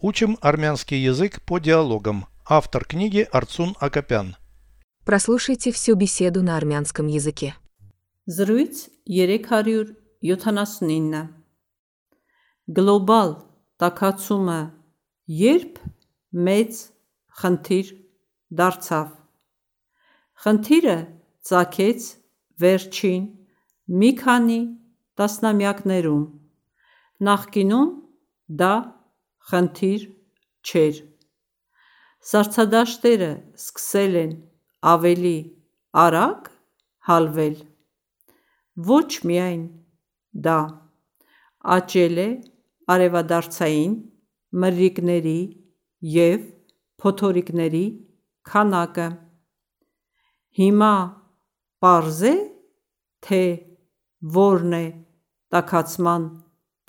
Учим армянский язык по диалогам. Автор книги Арцун Акопян. Прослушайте всю беседу на армянском языке. Զրույց 379 Գլոբալ տակացումը երբ մեծ խնդիր դարձավ Խնդիրը ծագեց վերջին մի քանի տասնամյակներում Նախկինում դա խնդիր չէր Սառցադաշտերը սկսել են ավելի արագ հալվել Ոչ միայն դա աճել է արևադարձային մրրիկների և փոթորիկների քանակը: Հիմա պարզ է, թե որն է տաքացման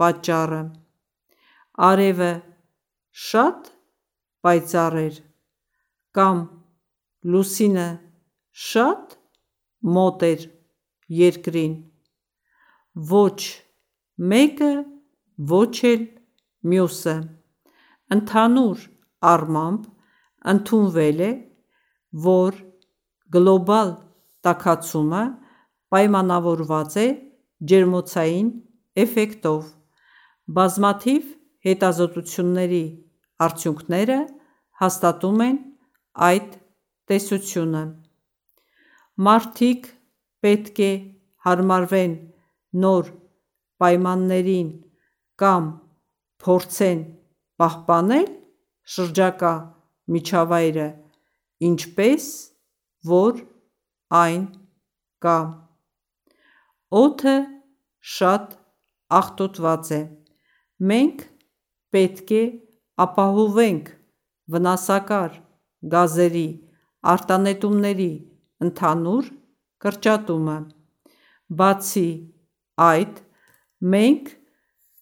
պատճառը: Արևը շատ պայծառ էր, կամ լուսինը շատ մոտ էր Երկրին: Ոչ մեկը, ոչ էլ մյուսը: Ընդհանուր առմամբ ընդունվել է, որ գլոբալ տաքացումը պայմանավորված է ջերմոցային էֆեկտով: Բազմաթիվ հետազոտությունների արդյունքները հաստատում են այդ տեսությունը: Մարդիկ պետք է հարմարվեն նոր պայմաններին կամ փորձեն պահպանել շրջակա միջավայրը ինչպես որ այն կա: Օդը շատ աղտոտված է: Մենք պետք է ապահովենք վնասակար գազերի արտանետումների ընդհանուր կրճատումը: Բացի այդ, մենք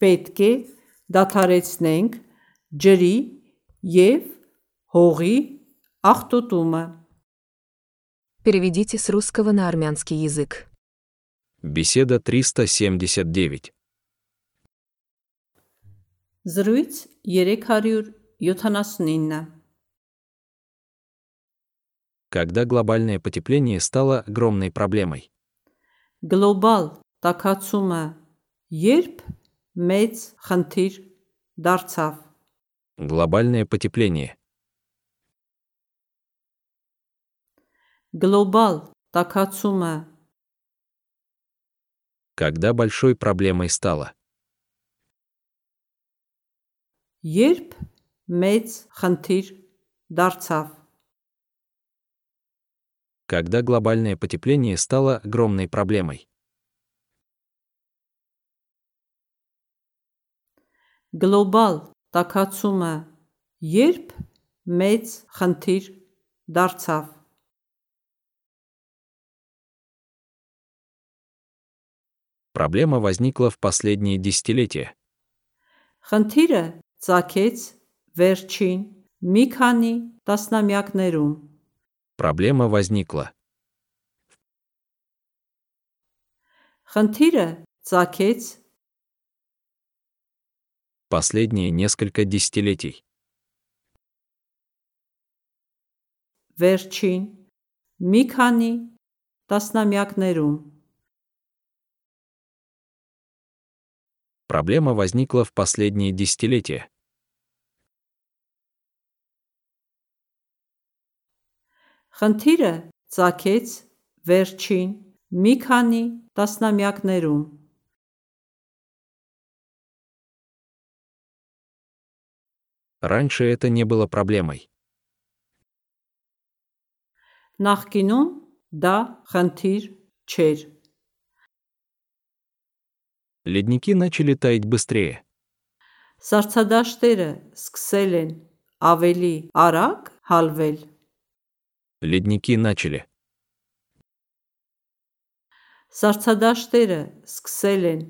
պետք է դադարեցնենք ջրի և հողի աղտոտումը: Переведите с русского на армянский язык. Беседа 379. Զրույց 379 Когда глобальное потепление стало огромной проблемой. Գլոբալ տաքացումը երբ մեծ խնդիր դարձավ Глобальное потепление. Գլոբալ տաքացումը Когда большой проблемой стало. երբ մեծ խնդիր դարձավ Когда глобальное потепление стало огромной проблемой. Գլոբալ տաքացումը երբ մեծ խնդիր դարձավ Проблема возникла в последние десятилетия. Խնդիրը ծագեց վերջին մի քանի տասնամյակներում Проблема возникла. Խնդիրը ծագեց Последние несколько десятилетий. վերջին մի քանի տասնամյակներում Проблема возникла в последние десятилетия. Խնդիրը ծագեց վերջին մի քանի տասնամյակներում Раньше это не было проблемой. Նախկինում դա խնդիր չէր Ледники начали таять быстрее. Սառցադաշտերը սկսել են ավելի արագ հալվել Ледники начали. Սառցադաշտերը սկսել են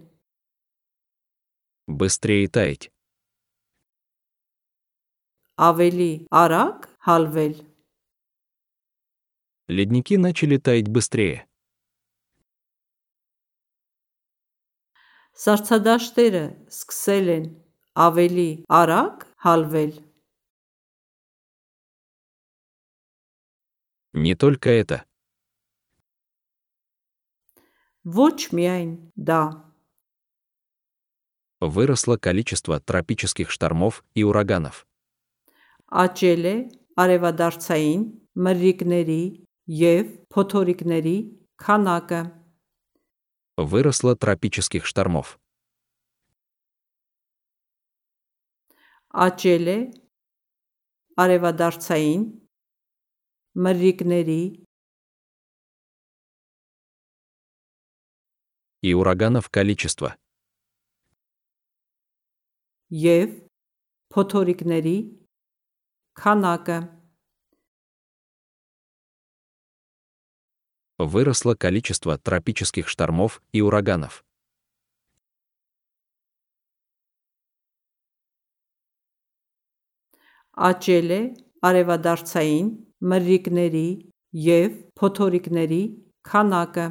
Быстрее таять. ավելի արագ հալվել Ледники начали таять быстрее. Սառցադաշտերը սկսել են ավելի արագ հալվել։ Не только это. Ոչ միայն դա, Выросло количество тропических штормов и ураганов. աճել է արևադարձային մրրիկների եւ փոթորիկների քանակը։ Выросло тропических штормов. Աճել է արևադարձային մրրիկների И ураганов количество. եւ փոթորիկների քանակը Выросло количество тропических штормов и ураганов. աճել է արևադարձային մռրիկների և փոթորիկների քանակը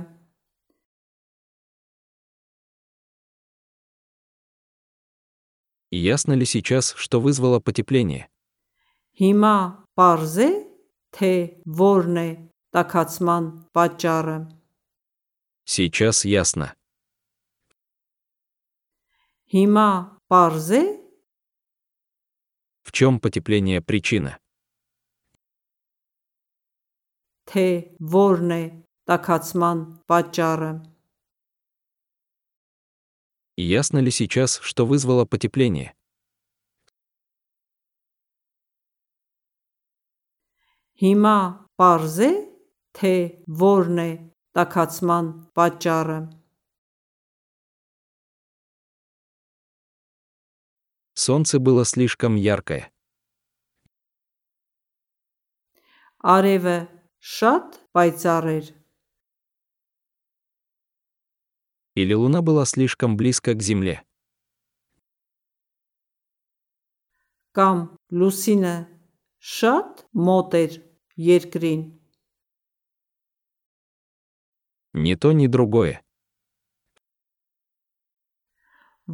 Ясно ли сейчас, что вызвало потепление? Հիմա պարզ է, թե որն է տաքացման պատճառը։ Сейчас ясно. Հիմա պարզ է, В чем потепление причина? թե որն է տաքացման պատճառը։ Ясно ли сейчас, что вызвало потепление? Հիմա պարզ է, թե որն է տաքացման պատճառը։ Солнце было слишком яркое. Արևը շատ պայծառ էր, Или Луна была слишком близко к Земле. կամ լուսինը շատ մոտ էր երկրին։ Ни то, ни другое.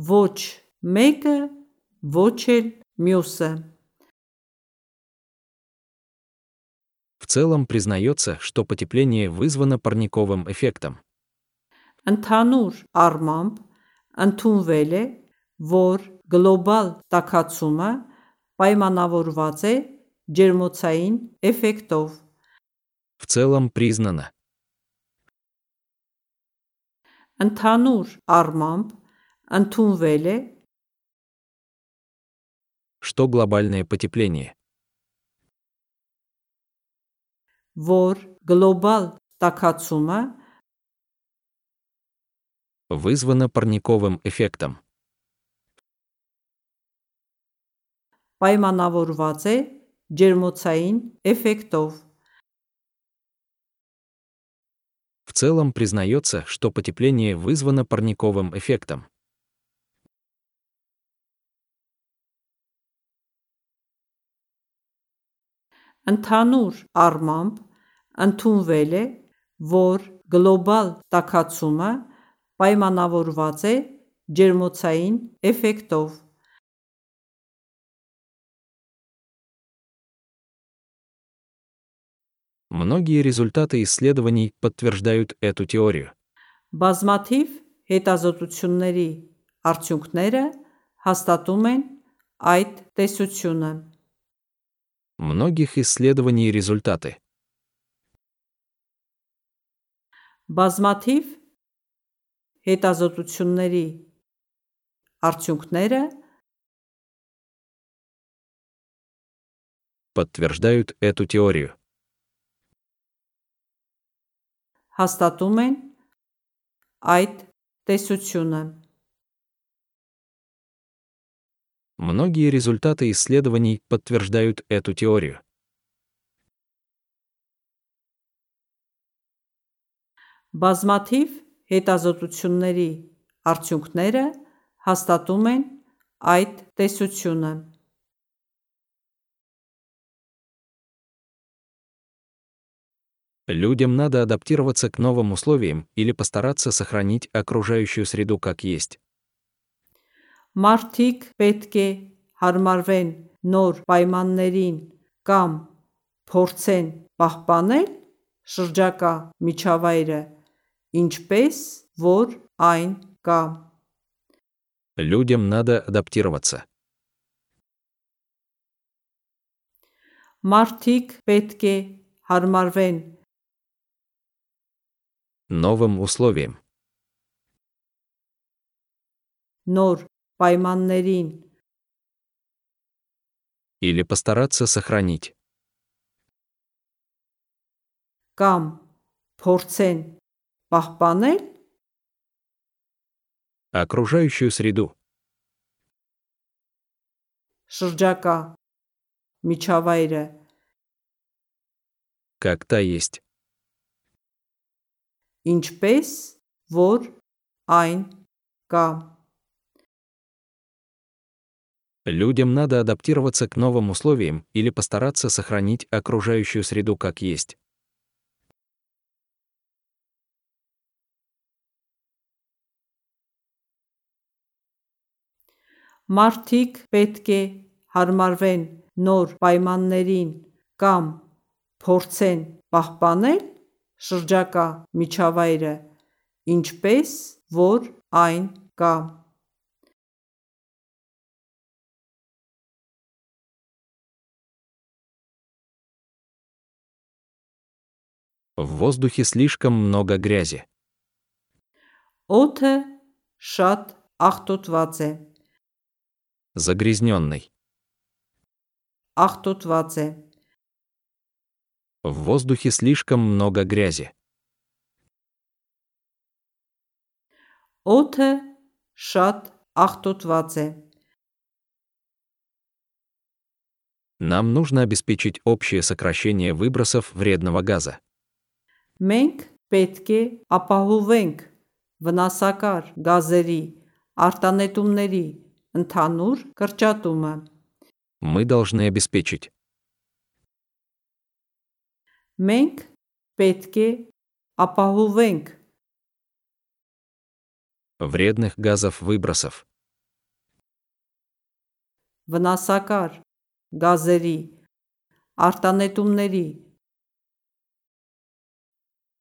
Ոչ մեկը, ոչ էլ մյուսը։ целом признается, что потепление вызвано парниковым эффектом. Ընդհանուր առմամբ ընդունվել է, որ գլոբալ տաքացումը պայմանավորված է ջերմոցային էֆեկտով։ В целом признано. Ընդհանուր առմամբ ընդունվել է, что глобальное потепление որ գլոբալ տաքացումը вызвано парниковым эффектом. պայմանավորված է ջերմոցային էֆեկտով։ В целом признается, что потепление вызвано парниковым эффектом. Ընդհանուր առմամբ ընդունվել է, որ գլոբալ տաքացումը պայմանավորված է ջերմոցային էֆեկտով։ Многие результаты исследований подтверждают эту теорию. Բազմաթիվ հետազոտությունների արդյունքները հաստատում են այդ տեսությունը։ Многих исследований результаты Բազմաթիվ հետազոտությունների արդյունքները подтверждают эту теорию. հաստատում են այդ տեսությունը։ Многие результаты исследований подтверждают эту теорию. Բազմաթիվ հետազոտությունների արդյունքները հաստատում են այդ տեսությունը։ Людям надо адаптироваться к новым условиям или постараться сохранить окружающую среду как есть. Մարդիկ պետք է հարմարվեն նոր պայմաններին կամ փորձեն պահպանել շրջակա միջավայրը ինչպես որ այն կա։ Людям надо адаптироваться. Մարդիկ պետք է հարմարվեն Новым условиям. նոր պայմաններին Или постараться сохранить. կամ փորձեն պահպանել Окружающую среду. շրջակա միջավայրը Как та есть. ինչպես որ այն կա։ Людям надо адаптироваться к новым условиям или постараться сохранить окружающую среду как есть. Մարդիկ պետք է հարմարվեն նոր պայմաններին կամ փորձեն պահպանել շրջակա միջավայրը ինչպես որ այն կա։ В воздухе слишком много грязи. Оте шат ахтутваце. Загрязненный. Ахтутваце. В воздухе слишком много грязи. Оте шат ахтутваце. Нам нужно обеспечить общее сокращение выбросов вредного газа. Մենք պետք է ապահովենք վնասակար գազերի արտանետումների ընդհանուր կրճատումը։ Мы должны обеспечить Մենք պետք է ապահովենք вредных газов выбросов. վնասակար գազերի արտանետումների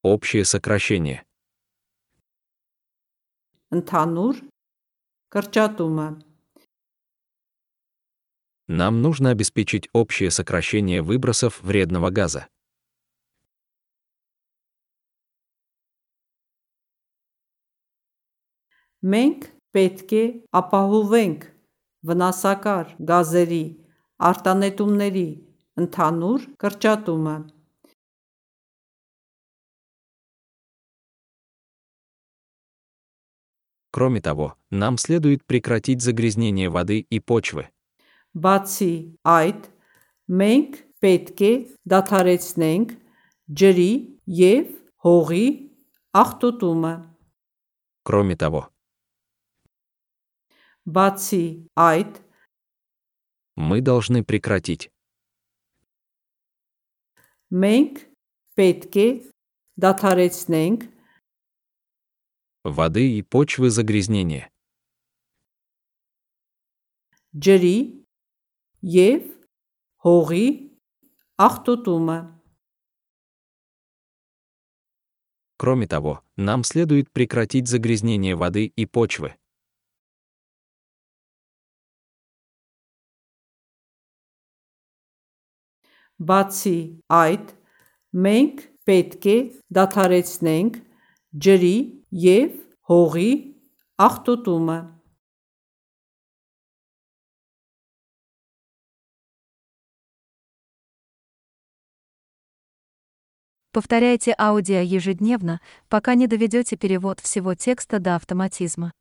Общее сокращение. ընդհանուր կրճատումը։ Нам нужно обеспечить общее сокращение выбросов вредного газа. Մենք պետք է ապահովենք վնասակար գազերի արտանետումների ընդհանուր կրճատումը։ Кроме того, нам следует прекратить загрязнение воды и почвы. Բացի այդ, մենք պետք է դադարեցնենք ջրի եւ հողի աղտոտումը։ Кроме того, Բացի այդ, мы должны прекратить մենք պետք է դադարեցնենք воды и почвы загрязнение. ջրի եւ հողի աղտոտումը։ Кроме того, нам следует прекратить загрязнение воды и почвы. Բացի այդ, մենք պետք է դադարեցնենք ջրի եւ հողի աղտոտումը։ Повторяйте аудио ежедневно, пока не доведете перевод всего текста до автоматизма.